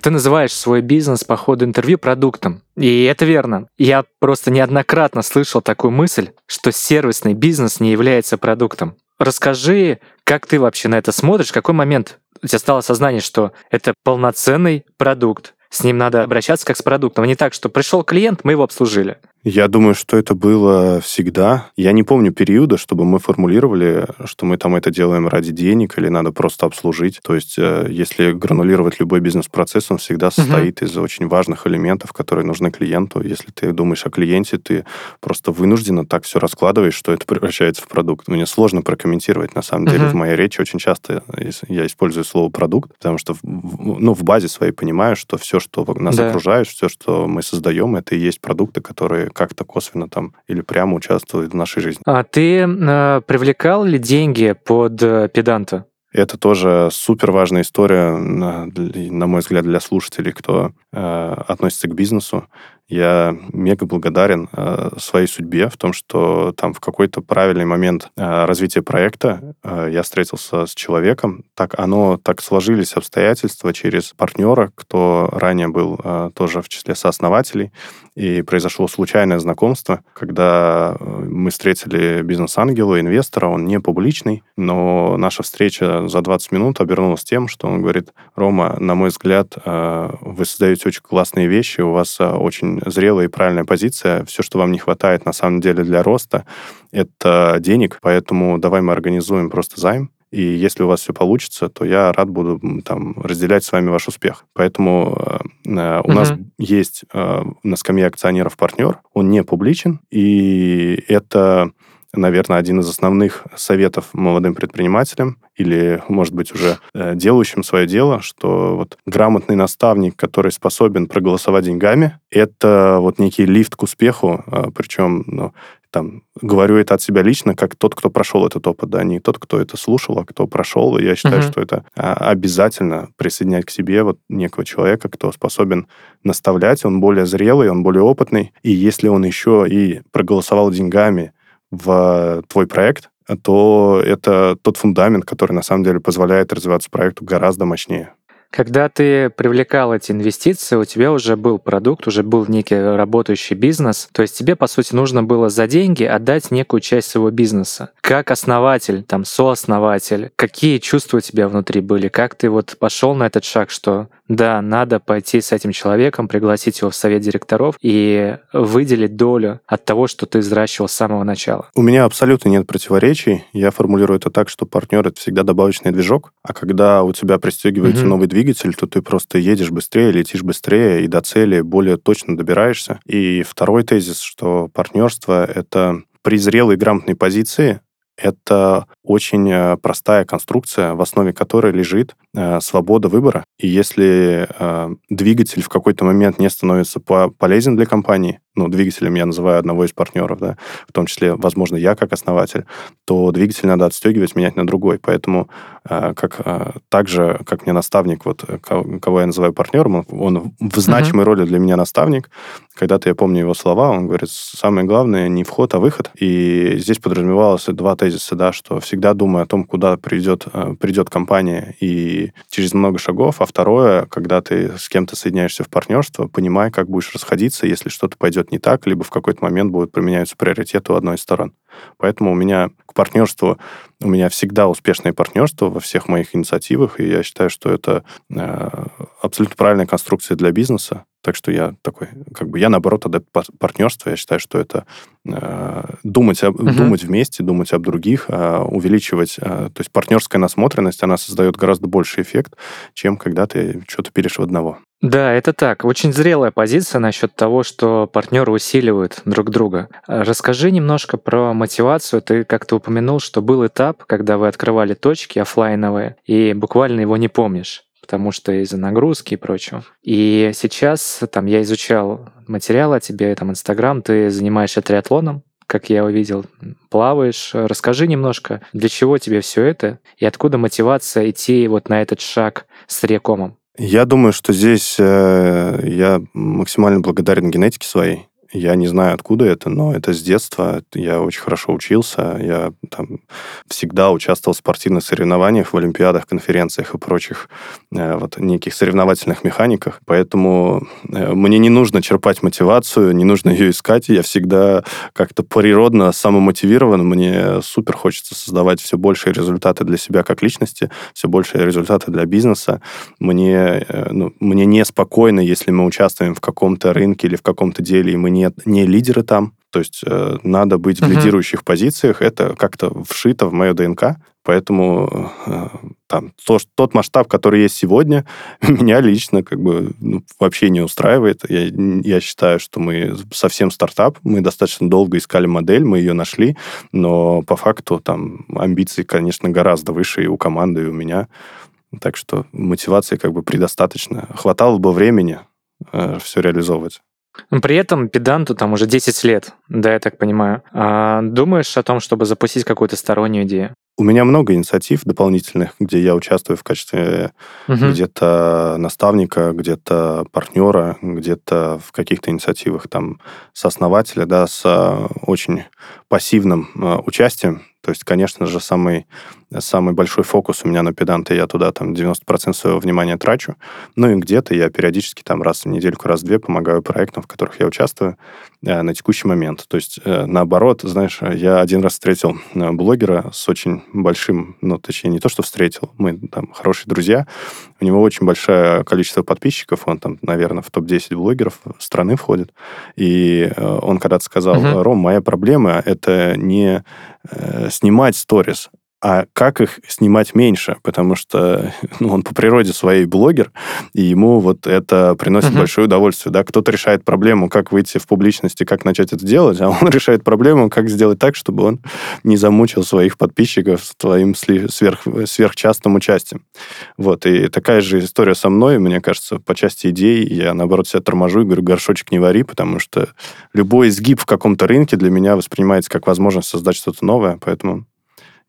Ты называешь свой бизнес по ходу интервью продуктом. И это верно. Я просто неоднократно слышал такую мысль, что сервисный бизнес не является продуктом. Расскажи, как ты вообще на это смотришь? В какой момент у тебя стало сознание, что это полноценный продукт, с ним надо обращаться как с продуктом, а не так, что пришел клиент, мы его обслужили.
Я думаю, что это было всегда. Я не помню периода, чтобы мы формулировали, что мы там это делаем ради денег или надо просто обслужить. То есть, э, если гранулировать любой бизнес-процесс, он всегда состоит uh-huh. из очень важных элементов, которые нужны клиенту. Если ты думаешь о клиенте, ты просто вынужденно так все раскладываешь, что это превращается в продукт. Мне сложно прокомментировать. На самом uh-huh. деле, в моей речи очень часто я использую слово продукт, потому что ну, в базе своей понимаю, что все, что нас да. окружает, все, что мы создаем, это и есть продукты, которые как-то косвенно там или прямо участвуют в нашей жизни.
А ты э, привлекал ли деньги под э, педанта?
Это тоже супер важная история, на, на мой взгляд, для слушателей, кто э, относится к бизнесу. Я мега благодарен э, своей судьбе в том, что там в какой-то правильный момент э, развития проекта э, я встретился с человеком. Так оно так сложились обстоятельства через партнера, кто ранее был э, тоже в числе сооснователей, и произошло случайное знакомство, когда э, мы встретили бизнес-ангела, инвестора, он не публичный, но наша встреча за 20 минут обернулась тем, что он говорит, Рома, на мой взгляд, э, вы создаете очень классные вещи, у вас э, очень зрелая и правильная позиция. Все, что вам не хватает на самом деле для роста, это денег, поэтому давай мы организуем просто займ, и если у вас все получится, то я рад буду там разделять с вами ваш успех. Поэтому э, э у угу. нас есть э, на скамье акционеров партнер, он не публичен, и это наверное, один из основных советов молодым предпринимателям или, может быть, уже э, делающим свое дело, что вот грамотный наставник, который способен проголосовать деньгами, это вот некий лифт к успеху, э, причем ну, там, говорю это от себя лично, как тот, кто прошел этот опыт, да, не тот, кто это слушал, а кто прошел. И я считаю, uh-huh. что это а, обязательно присоединять к себе вот некого человека, кто способен наставлять, он более зрелый, он более опытный. И если он еще и проголосовал деньгами, в твой проект, то это тот фундамент, который на самом деле позволяет развиваться проекту гораздо мощнее.
Когда ты привлекал эти инвестиции, у тебя уже был продукт, уже был некий работающий бизнес. То есть тебе, по сути, нужно было за деньги отдать некую часть своего бизнеса. Как основатель, там, сооснователь, какие чувства у тебя внутри были? Как ты вот пошел на этот шаг, что да, надо пойти с этим человеком, пригласить его в совет директоров и выделить долю от того, что ты взращивал с самого начала.
У меня абсолютно нет противоречий. Я формулирую это так, что партнер это всегда добавочный движок, а когда у тебя пристегивается mm-hmm. новый двигатель, то ты просто едешь быстрее, летишь быстрее и до цели более точно добираешься. И второй тезис, что партнерство это при зрелой грамотной позиции это очень э, простая конструкция, в основе которой лежит э, свобода выбора. И если э, двигатель в какой-то момент не становится по полезен для компании, ну, двигателем я называю одного из партнеров, да, в том числе, возможно, я как основатель, то двигатель надо отстегивать, менять на другой. Поэтому как, так же, как мне наставник, вот кого я называю партнером, он в значимой uh-huh. роли для меня наставник. Когда-то я помню его слова, он говорит, самое главное не вход, а выход. И здесь подразумевалось два тезиса, да, что всегда думай о том, куда придет, э, придет компания и через много шагов. А второе, когда ты с кем-то соединяешься в партнерство, понимай, как будешь расходиться, если что-то пойдет не так, либо в какой-то момент будут применяются приоритеты у одной из сторон. Поэтому у меня к партнерству, у меня всегда успешное партнерство во всех моих инициативах, и я считаю, что это э, абсолютно правильная конструкция для бизнеса. Так что я такой, как бы я наоборот адепт партнерства. Я считаю, что это э, думать, об, uh-huh. думать вместе, думать об других, э, увеличивать. Э, то есть партнерская насмотренность, она создает гораздо больший эффект, чем когда ты что-то пилишь в одного.
Да, это так. Очень зрелая позиция насчет того, что партнеры усиливают друг друга. Расскажи немножко про мотивацию. Ты как-то упомянул, что был этап, когда вы открывали точки офлайновые, и буквально его не помнишь потому что из-за нагрузки и прочего. И сейчас там я изучал материалы о тебе, там Инстаграм, ты занимаешься триатлоном, как я увидел, плаваешь. Расскажи немножко, для чего тебе все это и откуда мотивация идти вот на этот шаг с рекомом?
Я думаю, что здесь э, я максимально благодарен генетике своей. Я не знаю, откуда это, но это с детства. Я очень хорошо учился. Я там всегда участвовал в спортивных соревнованиях, в олимпиадах, конференциях и прочих э, вот неких соревновательных механиках. Поэтому э, мне не нужно черпать мотивацию, не нужно ее искать. Я всегда как-то природно самомотивирован. Мне супер хочется создавать все большие результаты для себя как личности, все большие результаты для бизнеса. Мне, э, ну, мне неспокойно, если мы участвуем в каком-то рынке или в каком-то деле, и мы не, не лидеры там. То есть э, надо быть в лидирующих позициях. Это как-то вшито в мою ДНК. Поэтому э, там, то, тот масштаб, который есть сегодня, меня лично как бы ну, вообще не устраивает. Я, я считаю, что мы совсем стартап, мы достаточно долго искали модель, мы ее нашли, но по факту там амбиции, конечно, гораздо выше и у команды, и у меня. Так что мотивации как бы предостаточно. Хватало бы времени э, все реализовывать.
При этом педанту там уже 10 лет, да, я так понимаю. А думаешь о том, чтобы запустить какую-то стороннюю идею?
У меня много инициатив дополнительных, где я участвую в качестве угу. где-то наставника, где-то партнера, где-то в каких-то инициативах там сооснователя, да, с э, очень пассивным э, участием. То есть, конечно же, самый, самый большой фокус у меня на педанты, я туда там 90% своего внимания трачу. Ну и где-то я периодически там раз в недельку, раз в две помогаю проектам, в которых я участвую э, на текущий момент. То есть, э, наоборот, знаешь, я один раз встретил э, блогера с очень большим, ну, точнее, не то, что встретил, мы там хорошие друзья, у него очень большое количество подписчиков, он там, наверное, в топ-10 блогеров страны входит, и он когда-то сказал, uh-huh. Ром, моя проблема — это не снимать сторис, а как их снимать меньше, потому что ну, он по природе своей блогер, и ему вот это приносит uh-huh. большое удовольствие. Да? Кто-то решает проблему, как выйти в публичности, как начать это делать, а он решает проблему, как сделать так, чтобы он не замучил своих подписчиков своим сверх, сверхчастым участием. Вот, и такая же история со мной, мне кажется, по части идей я, наоборот, себя торможу и говорю, горшочек не вари, потому что любой изгиб в каком-то рынке для меня воспринимается как возможность создать что-то новое, поэтому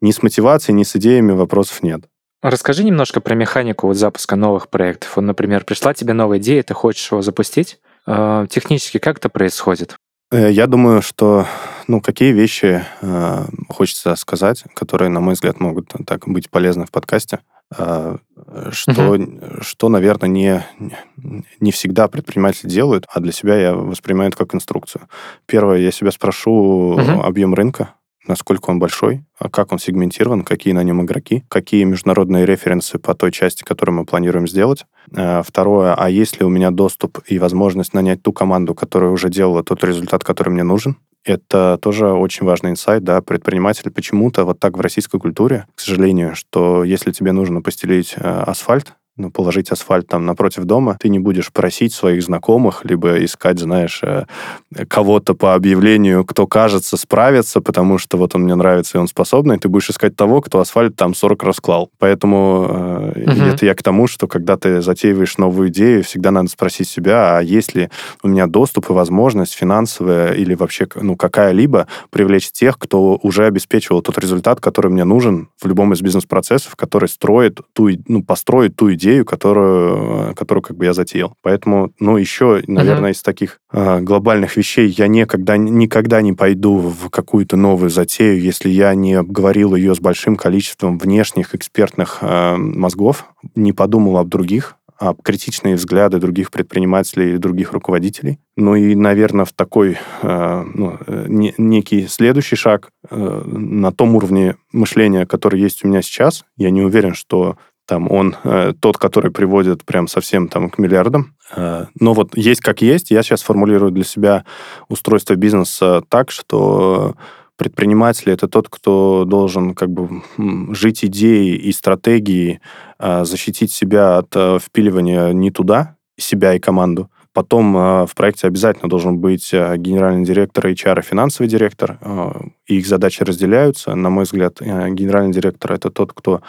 ни с мотивацией, ни с идеями вопросов нет.
Расскажи немножко про механику вот запуска новых проектов. Вот, например, пришла тебе новая идея, ты хочешь его запустить. Э, технически как это происходит?
Э, я думаю, что ну, какие вещи э, хочется сказать, которые, на мой взгляд, могут так быть полезны в подкасте. Э, что, угу. что, наверное, не, не всегда предприниматели делают, а для себя я воспринимаю это как инструкцию. Первое, я себя спрошу угу. объем рынка, насколько он большой, а как он сегментирован, какие на нем игроки, какие международные референсы по той части, которую мы планируем сделать. Э, второе, а есть ли у меня доступ и возможность нанять ту команду, которая уже делала тот результат, который мне нужен. Это тоже очень важный инсайт, да, предприниматель почему-то вот так в российской культуре, к сожалению, что если тебе нужно постелить э, асфальт, ну, положить асфальт там напротив дома, ты не будешь просить своих знакомых, либо искать, знаешь, э, кого-то по объявлению, кто кажется справится, потому что вот он мне нравится и он способный, ты будешь искать того, кто асфальт там 40 раз клал. Поэтому э, угу. это я к тому, что когда ты затеиваешь новую идею, всегда надо спросить себя, а есть ли у меня доступ и возможность финансовая или вообще ну, какая-либо привлечь тех, кто уже обеспечивал тот результат, который мне нужен в любом из бизнес-процессов, который строит ту, ну, построит ту идею, идею, которую, которую как бы я затеял. Поэтому, ну, еще, наверное, uh-huh. из таких э, глобальных вещей я никогда, никогда не пойду в какую-то новую затею, если я не обговорил ее с большим количеством внешних экспертных э, мозгов, не подумал об других, об критичные взгляды других предпринимателей и других руководителей. Ну и, наверное, в такой э, ну, не, некий следующий шаг э, на том уровне мышления, который есть у меня сейчас. Я не уверен, что там он э, тот, который приводит прям совсем там к миллиардам. Э, но вот есть как есть. Я сейчас формулирую для себя устройство бизнеса так, что предприниматель это тот, кто должен как бы жить идеей и стратегией, э, защитить себя от э, впиливания не туда, себя и команду, Потом э, в проекте обязательно должен быть э, генеральный директор HR и финансовый директор. Э, и их задачи разделяются. На мой взгляд, генеральный директор — это тот, кто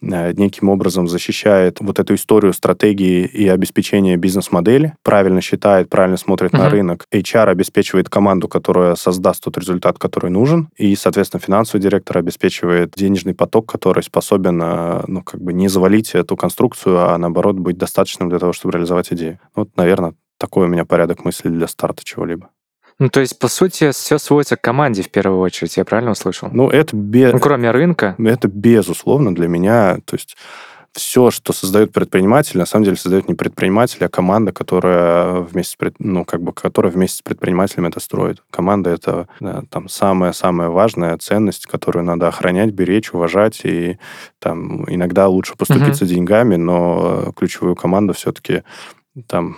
неким образом защищает вот эту историю стратегии и обеспечения бизнес-модели, правильно считает, правильно смотрит mm-hmm. на рынок. HR обеспечивает команду, которая создаст тот результат, который нужен. И, соответственно, финансовый директор обеспечивает денежный поток, который способен ну, как бы не завалить эту конструкцию, а наоборот быть достаточным для того, чтобы реализовать идею. Вот, наверное, такой у меня порядок мыслей для старта чего-либо.
Ну, то есть, по сути, все сводится к команде в первую очередь, я правильно услышал?
Ну, это без...
Ну, кроме рынка.
Это безусловно для меня, то есть все, что создает предприниматель, на самом деле создает не предприниматель, а команда, которая вместе с, ну, как бы, которая вместе с предпринимателем это строит. Команда — это да, там самая-самая важная ценность, которую надо охранять, беречь, уважать, и там иногда лучше поступиться угу. деньгами, но ключевую команду все-таки там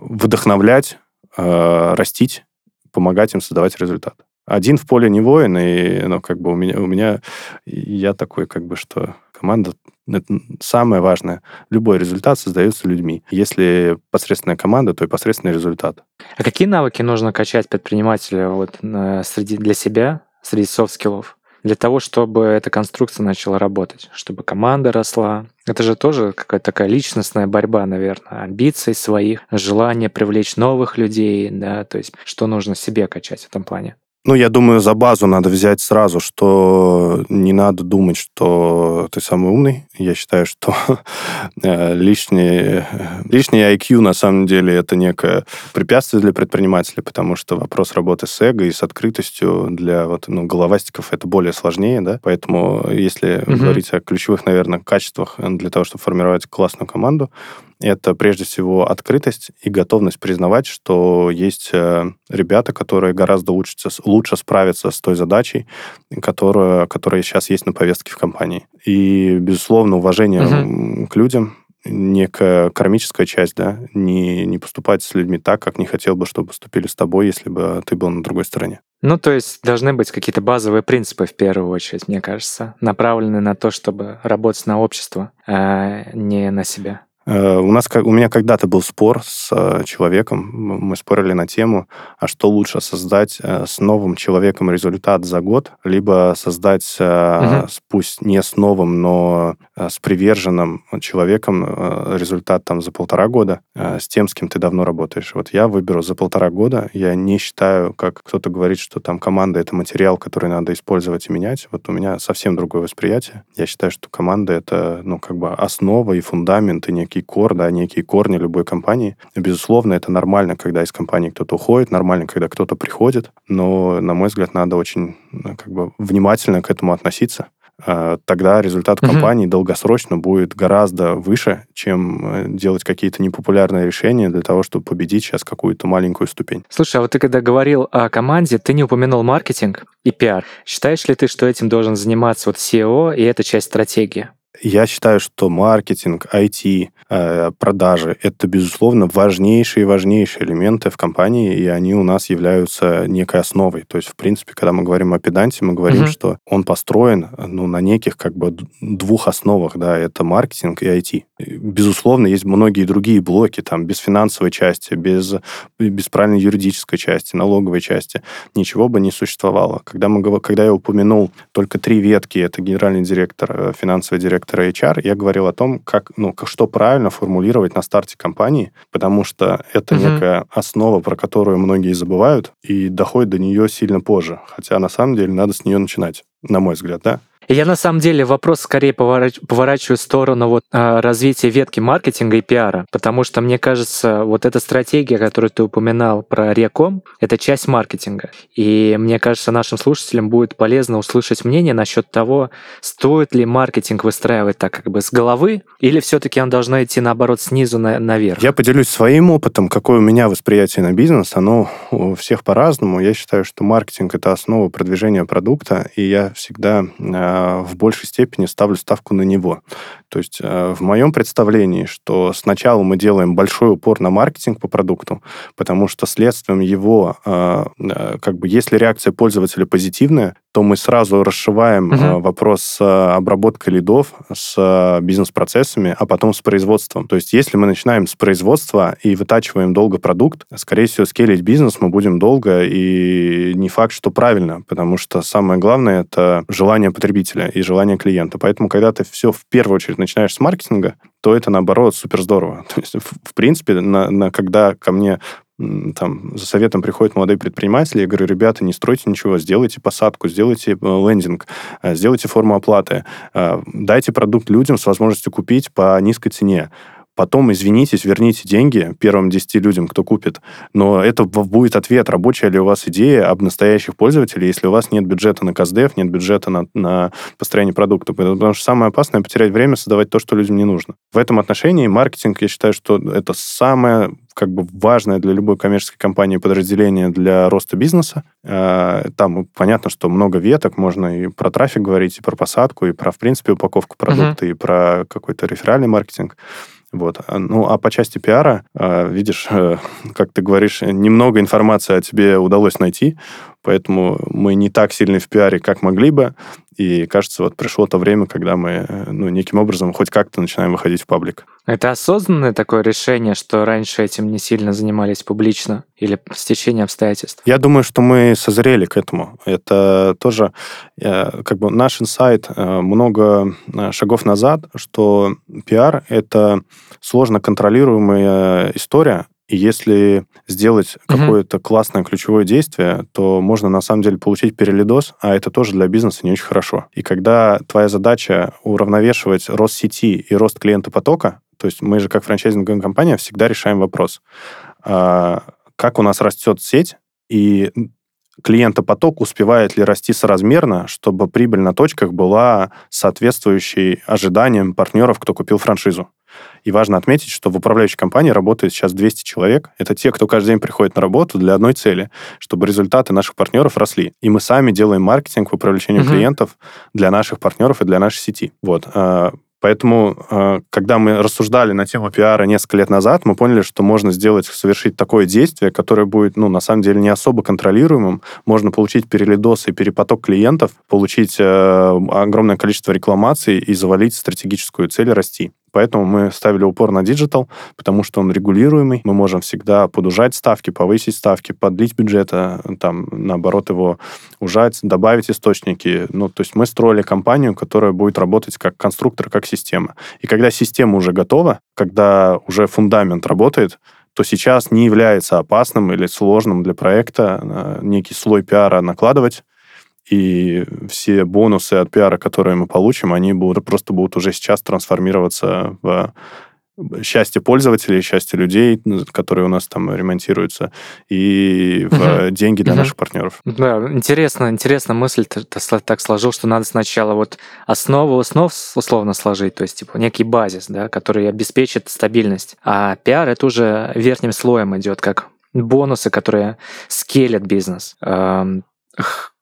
вдохновлять, э, растить, помогать им создавать результат. Один в поле не воин, и ну, как бы у меня, у меня я такой, как бы, что команда это самое важное. Любой результат создается людьми. Если посредственная команда, то и посредственный результат.
А какие навыки нужно качать предпринимателю вот, среди, для себя, среди soft skill -ов? Для того, чтобы эта конструкция начала работать, чтобы команда росла. Это же тоже какая-то такая личностная борьба, наверное, амбиций своих, желание привлечь новых людей, да, то есть что нужно себе качать в этом плане.
Ну, я думаю, за базу надо взять сразу, что не надо думать, что ты самый умный. Я считаю, что э, лишний, лишний IQ на самом деле это некое препятствие для предпринимателя, потому что вопрос работы с эго и с открытостью для вот, ну, головастиков это более сложнее, да. Поэтому если угу. говорить о ключевых, наверное, качествах для того, чтобы формировать классную команду, это прежде всего открытость и готовность признавать, что есть э, ребята, которые гораздо лучше, лучше справятся с той задачей, которая, которая сейчас есть на повестке в компании. И, безусловно, уважение угу. к людям, некая кармическая часть, да, не, не поступать с людьми так, как не хотел бы, чтобы поступили с тобой, если бы ты был на другой стороне.
Ну, то есть должны быть какие-то базовые принципы в первую очередь, мне кажется, направленные на то, чтобы работать на общество, а не на себя.
Э, у, нас, у меня когда-то был спор с э, человеком, мы спорили на тему, а что лучше создать э, с новым человеком результат за год, либо создать, угу. пусть не с новым, но с приверженным человеком результат там за полтора года, с тем, с кем ты давно работаешь. Вот я выберу за полтора года, я не считаю, как кто-то говорит, что там команда — это материал, который надо использовать и менять. Вот у меня совсем другое восприятие. Я считаю, что команда — это, ну, как бы основа и фундамент, и некий некий кор, да, некие корни любой компании. Безусловно, это нормально, когда из компании кто-то уходит, нормально, когда кто-то приходит, но, на мой взгляд, надо очень ну, как бы внимательно к этому относиться а, тогда результат угу. компании долгосрочно будет гораздо выше, чем э, делать какие-то непопулярные решения для того, чтобы победить сейчас какую-то маленькую ступень.
Слушай, а вот ты когда говорил о команде, ты не упомянул маркетинг и пиар. Считаешь ли ты, что этим должен заниматься вот SEO и эта часть стратегии?
Я считаю, что маркетинг, IT, э, продажи — это, безусловно, важнейшие и важнейшие элементы в компании, и они у нас являются некой основой. То есть, в принципе, когда мы говорим о педанте, мы говорим, угу. что он построен ну, на неких как бы двух основах, да, это маркетинг и IT. Безусловно, есть многие другие блоки, там, без финансовой части, без, без правильной юридической части, налоговой части, ничего бы не существовало. Когда, мы, когда я упомянул только три ветки, это генеральный директор, э, финансовый директор, директора HR, я говорил о том, как, ну, как, что правильно формулировать на старте компании, потому что это угу. некая основа, про которую многие забывают, и доходят до нее сильно позже. Хотя на самом деле надо с нее начинать, на мой взгляд, да.
Я на самом деле вопрос скорее поворач... поворачиваю в сторону вот, а, развития ветки маркетинга и пиара, потому что мне кажется, вот эта стратегия, которую ты упоминал про Реком, это часть маркетинга. И мне кажется, нашим слушателям будет полезно услышать мнение насчет того, стоит ли маркетинг выстраивать так как бы с головы, или все-таки он должно идти наоборот снизу на, наверх.
Я поделюсь своим опытом, какое у меня восприятие на бизнес. Оно у всех по-разному. Я считаю, что маркетинг это основа продвижения продукта, и я всегда а, в большей степени ставлю ставку на него. То есть э, в моем представлении, что сначала мы делаем большой упор на маркетинг по продукту, потому что следствием его, э, э, как бы, если реакция пользователя позитивная, то мы сразу расшиваем угу. вопрос с обработкой лидов, с бизнес-процессами, а потом с производством. То есть если мы начинаем с производства и вытачиваем долго продукт, скорее всего, скелить бизнес мы будем долго, и не факт, что правильно, потому что самое главное — это желание потребителя и желание клиента. Поэтому, когда ты все в первую очередь начинаешь с маркетинга, то это, наоборот, супер здорово. То есть, в, в принципе, на, на, когда ко мне там, за советом приходят молодые предприниматели, я говорю, ребята, не стройте ничего, сделайте посадку, сделайте э, лендинг, э, сделайте форму оплаты, э, дайте продукт людям с возможностью купить по низкой цене потом извинитесь, верните деньги первым 10 людям, кто купит, но это будет ответ, рабочая ли у вас идея об настоящих пользователей, если у вас нет бюджета на КСДФ, нет бюджета на, на построение продукта. Потому что самое опасное — потерять время, создавать то, что людям не нужно. В этом отношении маркетинг, я считаю, что это самое как бы важное для любой коммерческой компании подразделение для роста бизнеса. Э, там понятно, что много веток, можно и про трафик говорить, и про посадку, и про, в принципе, упаковку продукта, uh-huh. и про какой-то реферальный маркетинг. Вот. А, ну, а по части пиара, э, видишь, э, как ты говоришь, немного информации о тебе удалось найти, поэтому мы не так сильны в пиаре, как могли бы. И кажется, вот пришло то время, когда мы э, ну, неким образом хоть как-то начинаем выходить в паблик.
Это осознанное такое решение, что раньше этим не сильно занимались публично или с течением обстоятельств?
Я думаю, что мы созрели к этому. Это тоже э, как бы наш инсайт э, много шагов назад, что пиар — это сложно контролируемая история, и если сделать угу. какое-то классное ключевое действие, то можно на самом деле получить перелидос, а это тоже для бизнеса не очень хорошо. И когда твоя задача уравновешивать рост сети и рост клиента потока, то есть мы же как франчайзинговая компания всегда решаем вопрос, а, как у нас растет сеть, и клиентопоток успевает ли расти соразмерно, чтобы прибыль на точках была соответствующей ожиданиям партнеров, кто купил франшизу. И важно отметить, что в управляющей компании работает сейчас 200 человек. Это те, кто каждый день приходит на работу для одной цели, чтобы результаты наших партнеров росли. И мы сами делаем маркетинг по привлечению угу. клиентов для наших партнеров и для нашей сети. Вот. А, Поэтому, э, когда мы рассуждали на тему пиара несколько лет назад, мы поняли, что можно сделать, совершить такое действие, которое будет, ну, на самом деле, не особо контролируемым. Можно получить перелидос и перепоток клиентов, получить э, огромное количество рекламаций и завалить стратегическую цель расти. Поэтому мы ставили упор на digital, потому что он регулируемый. Мы можем всегда подужать ставки, повысить ставки, подлить бюджета, там, наоборот, его ужать, добавить источники. Ну, то есть мы строили компанию, которая будет работать как конструктор, как система. И когда система уже готова, когда уже фундамент работает, то сейчас не является опасным или сложным для проекта э, некий слой пиара накладывать, и все бонусы от пиара, которые мы получим, они будут, просто будут уже сейчас трансформироваться в счастье пользователей, счастье людей, которые у нас там ремонтируются, и в uh деньги для uh наших партнеров.
Да, интересно, интересно мысль ты так сложил, что надо сначала вот основу основ условно сложить, то есть типа некий базис, да, который обеспечит стабильность. А пиар это уже верхним слоем идет, как бонусы, которые скелят бизнес.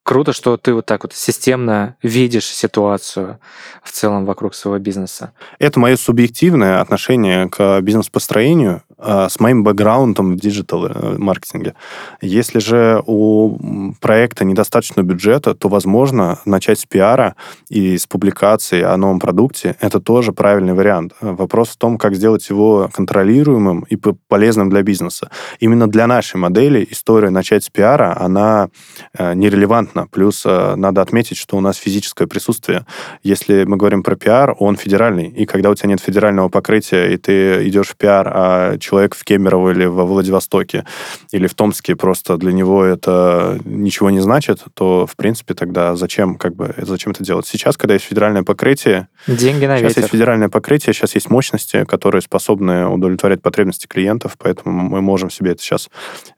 Круто, что ты вот так вот системно видишь ситуацию в целом вокруг своего бизнеса.
Это мое субъективное отношение к бизнес-построению а, с моим бэкграундом в диджитал-маркетинге. Э, Если же у проекта недостаточно бюджета, то, возможно, начать с пиара и с публикации о новом продукте — это тоже правильный вариант. Вопрос в том, как сделать его контролируемым и полезным для бизнеса. Именно для нашей модели история начать с пиара, она э, нерелевантна понятно. Плюс э, надо отметить, что у нас физическое присутствие. Если мы говорим про пиар, он федеральный. И когда у тебя нет федерального покрытия, и ты идешь в пиар, а человек в Кемерово или во Владивостоке или в Томске просто для него это ничего не значит, то, в принципе, тогда зачем, как бы, зачем это делать? Сейчас, когда есть федеральное покрытие...
Деньги на
сейчас
ветер.
есть федеральное покрытие, сейчас есть мощности, которые способны удовлетворять потребности клиентов, поэтому мы можем себе это сейчас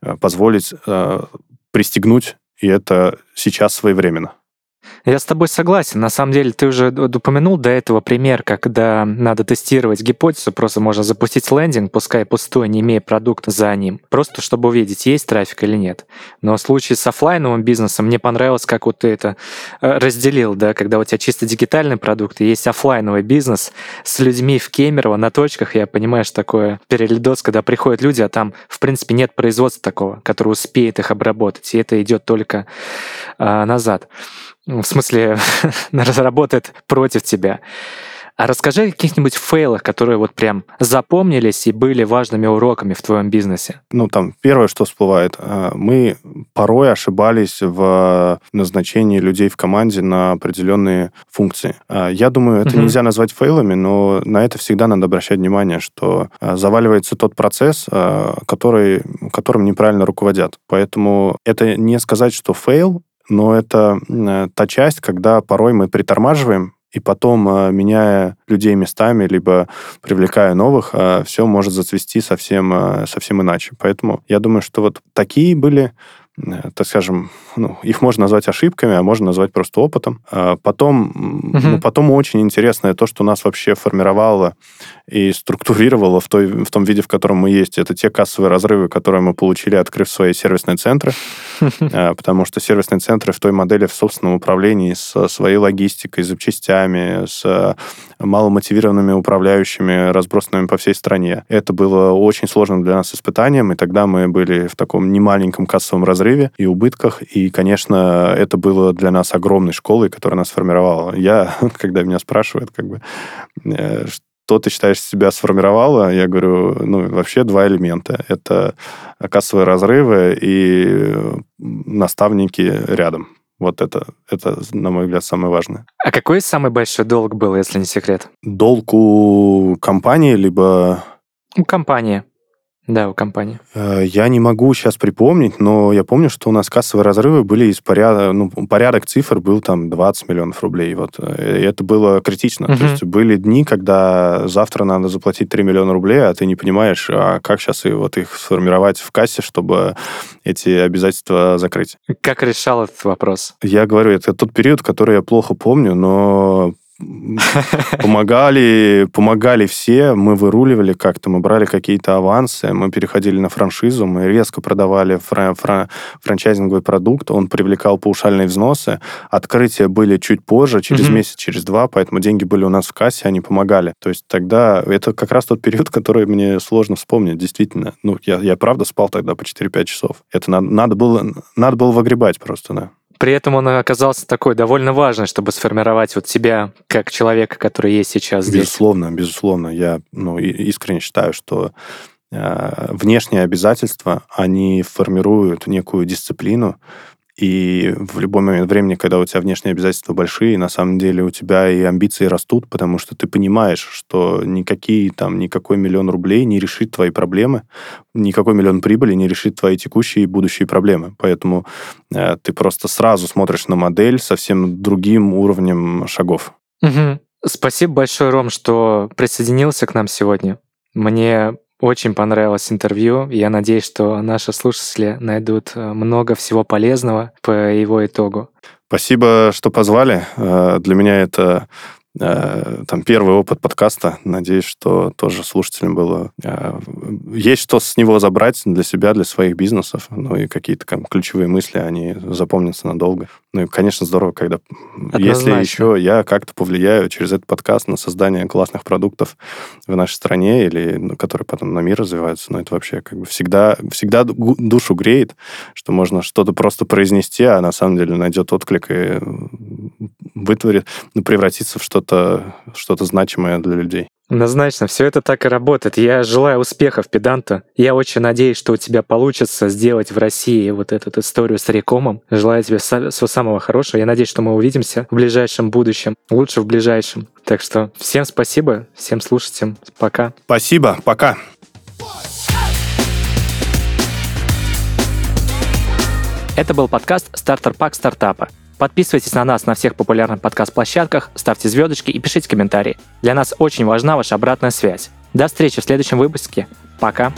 э, позволить э, пристегнуть и это сейчас своевременно.
Я с тобой согласен. На самом деле, ты уже упомянул до этого пример, когда надо тестировать гипотезу, просто можно запустить лендинг, пускай пустой, не имея продукта за ним, просто чтобы увидеть, есть трафик или нет. Но в случае с офлайновым бизнесом мне понравилось, как вот ты это э, разделил, да, когда у тебя чисто дигитальный продукт, и есть офлайновый бизнес с людьми в Кемерово на точках, я понимаю, что такое перелидос, когда приходят люди, а там, в принципе, нет производства такого, который успеет их обработать, и это идет только э, назад. Ну, в смысле, разработает против тебя. А расскажи о каких-нибудь фейлах, которые вот прям запомнились и были важными уроками в твоем бизнесе.
Ну, там, первое, что всплывает, э, мы порой ошибались в назначении людей в команде на определенные функции. Э, я думаю, это угу. нельзя назвать фейлами, но на это всегда надо обращать внимание, что э, заваливается тот процесс, который, которым неправильно руководят. Поэтому это не сказать, что fail, но это та часть, когда порой мы притормаживаем и потом, э, меняя людей местами, либо привлекая новых, э, все может зацвести совсем, э, совсем иначе. Поэтому я думаю, что вот такие были Э, так скажем, ну, их можно назвать ошибками, а можно назвать просто опытом. А потом, угу. ну, потом очень интересное то, что нас вообще формировало и структурировало в, той, в том виде, в котором мы есть. Это те кассовые разрывы, которые мы получили, открыв свои сервисные центры. А, потому что сервисные центры в той модели в собственном управлении с своей логистикой, запчастями, с маломотивированными управляющими, разбросанными по всей стране. Это было очень сложным для нас испытанием, и тогда мы были в таком немаленьком кассовом разрыве и убытках, и, конечно, это было для нас огромной школой, которая нас формировала. Я, когда меня спрашивают, как бы, э, что ты считаешь себя сформировало, я говорю, ну, вообще два элемента. Это кассовые разрывы и наставники рядом. Вот это, это, на мой взгляд, самое важное.
А какой самый большой долг был, если не секрет?
Долг у компании, либо...
У компании. Да, у компании.
Э, я не могу сейчас припомнить, но я помню, что у нас кассовые разрывы были из порядка, ну, порядок цифр был там 20 миллионов рублей. Вот. И это было критично. Угу. То есть были дни, когда завтра надо заплатить 3 миллиона рублей, а ты не понимаешь, а как сейчас и вот их сформировать в кассе, чтобы эти обязательства закрыть.
Как решал этот вопрос?
Я говорю, это тот период, который я плохо помню, но Помогали, помогали все, мы выруливали как-то, мы брали какие-то авансы, мы переходили на франшизу, мы резко продавали фра- фра- франчайзинговый продукт, он привлекал паушальные взносы, открытия были чуть позже, через mm-hmm. месяц, через два, поэтому деньги были у нас в кассе, они помогали. То есть тогда это как раз тот период, который мне сложно вспомнить, действительно. Ну, я, я правда спал тогда по 4-5 часов. Это надо, надо, было, надо было выгребать просто, да.
При этом он оказался такой довольно важный, чтобы сформировать вот себя как человека, который есть сейчас
здесь. Безусловно, безусловно. Я ну, искренне считаю, что э, внешние обязательства, они формируют некую дисциплину, и в любой момент времени, когда у тебя внешние обязательства большие, на самом деле у тебя и амбиции растут, потому что ты понимаешь, что никакие там, никакой миллион рублей не решит твои проблемы, никакой миллион прибыли не решит твои текущие и будущие проблемы. Поэтому э, ты просто сразу смотришь на модель совсем другим уровнем шагов.
Угу. Спасибо большое, Ром, что присоединился к нам сегодня. Мне очень понравилось интервью. Я надеюсь, что наши слушатели найдут э, много всего полезного по его итогу.
Спасибо, что позвали. Э, для меня это Э, там первый опыт подкаста. Надеюсь, что тоже слушателям было... Есть что с него забрать для себя, для своих бизнесов. Ну и какие-то там ключевые мысли, они запомнятся надолго. Ну и, конечно, здорово, когда... Однозначно. Если еще я как-то повлияю через этот подкаст на создание классных продуктов в нашей стране, или ну, которые потом на мир развиваются, ну это вообще как бы всегда, всегда душу греет, что можно что-то просто произнести, а на самом деле найдет отклик и вытворит, ну, превратится в что-то что значимое для людей.
Однозначно, все это так и работает. Я желаю успехов педанта. Я очень надеюсь, что у тебя получится сделать в России вот эту историю с рекомом. Желаю тебе всего самого хорошего. Я надеюсь, что мы увидимся в ближайшем будущем. Лучше в ближайшем. Так что всем спасибо, всем слушателям. Пока.
Спасибо, пока.
Это был подкаст «Стартер Пак стартапа». Подписывайтесь на нас на всех популярных подкаст-площадках, ставьте звездочки и пишите комментарии. Для нас очень важна ваша обратная связь. До встречи в следующем выпуске. Пока.